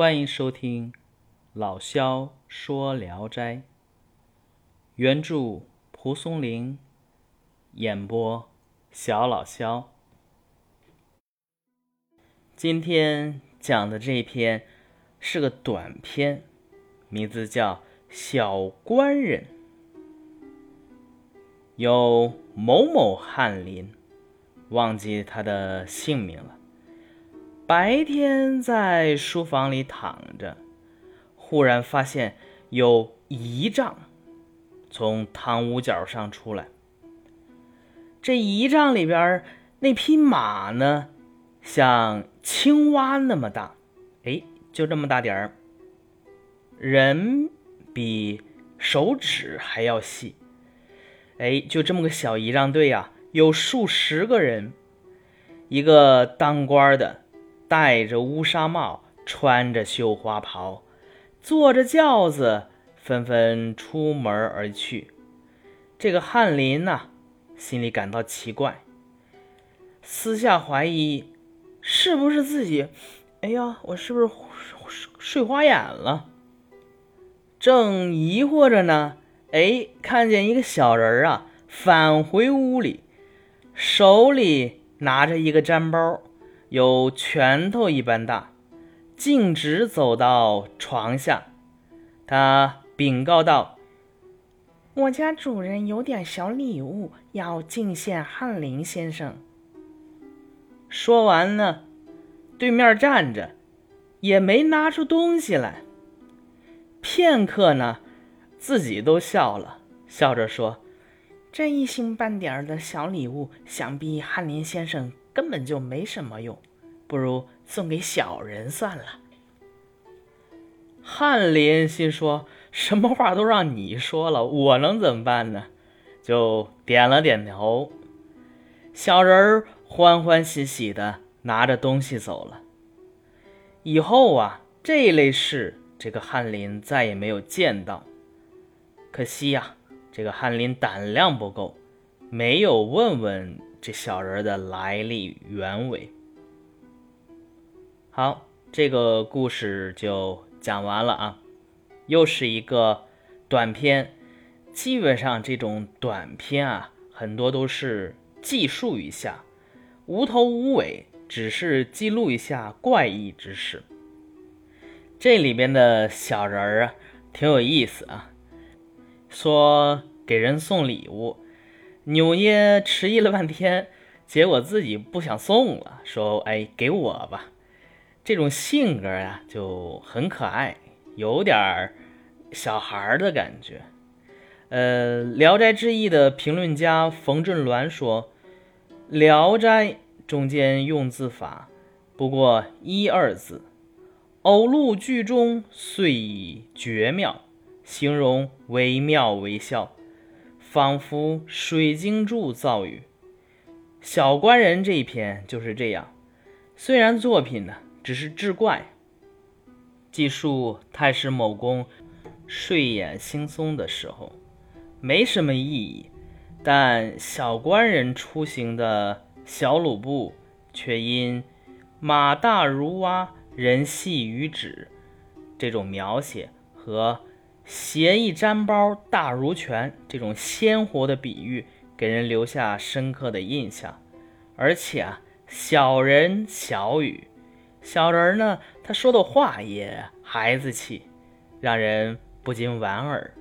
欢迎收听老萧说《聊斋》，原著蒲松龄，演播小老萧。今天讲的这篇是个短篇，名字叫《小官人》。有某某翰林，忘记他的姓名了。白天在书房里躺着，忽然发现有仪仗从堂屋角上出来。这仪仗里边那匹马呢，像青蛙那么大，哎，就这么大点儿。人比手指还要细，哎，就这么个小仪仗队呀，有数十个人，一个当官的。戴着乌纱帽，穿着绣花袍，坐着轿子，纷纷出门而去。这个翰林呐，心里感到奇怪，私下怀疑是不是自己，哎呀，我是不是睡睡花眼了？正疑惑着呢，哎，看见一个小人儿啊，返回屋里，手里拿着一个毡包。有拳头一般大，径直走到床下，他禀告道：“我家主人有点小礼物要敬献翰林先生。”说完呢，对面站着，也没拿出东西来。片刻呢，自己都笑了，笑着说：“这一星半点的小礼物，想必翰林先生。”根本就没什么用，不如送给小人算了。翰林心说：“什么话都让你说了，我能怎么办呢？”就点了点头。小人欢欢喜喜的拿着东西走了。以后啊，这类事，这个翰林再也没有见到。可惜呀，这个翰林胆量不够，没有问问。这小人的来历原委。好，这个故事就讲完了啊，又是一个短篇。基本上这种短篇啊，很多都是记述一下，无头无尾，只是记录一下怪异之事。这里边的小人儿啊，挺有意思啊，说给人送礼物。扭捏迟疑了半天，结果自己不想送了，说：“哎，给我吧。”这种性格呀，就很可爱，有点儿小孩儿的感觉。呃，《聊斋志异》的评论家冯振銮说：“《聊斋》中间用字法不过一二字，偶录句中遂以绝妙，形容惟妙惟肖。”仿佛水晶柱造语，小官人这一篇就是这样。虽然作品呢只是志怪，记述太师某公睡眼惺忪的时候，没什么意义。但小官人出行的小鲁布，却因马大如蛙，人细于指这种描写和。携一沾包大如拳，这种鲜活的比喻给人留下深刻的印象。而且啊，小人小语，小人呢，他说的话也孩子气，让人不禁莞尔。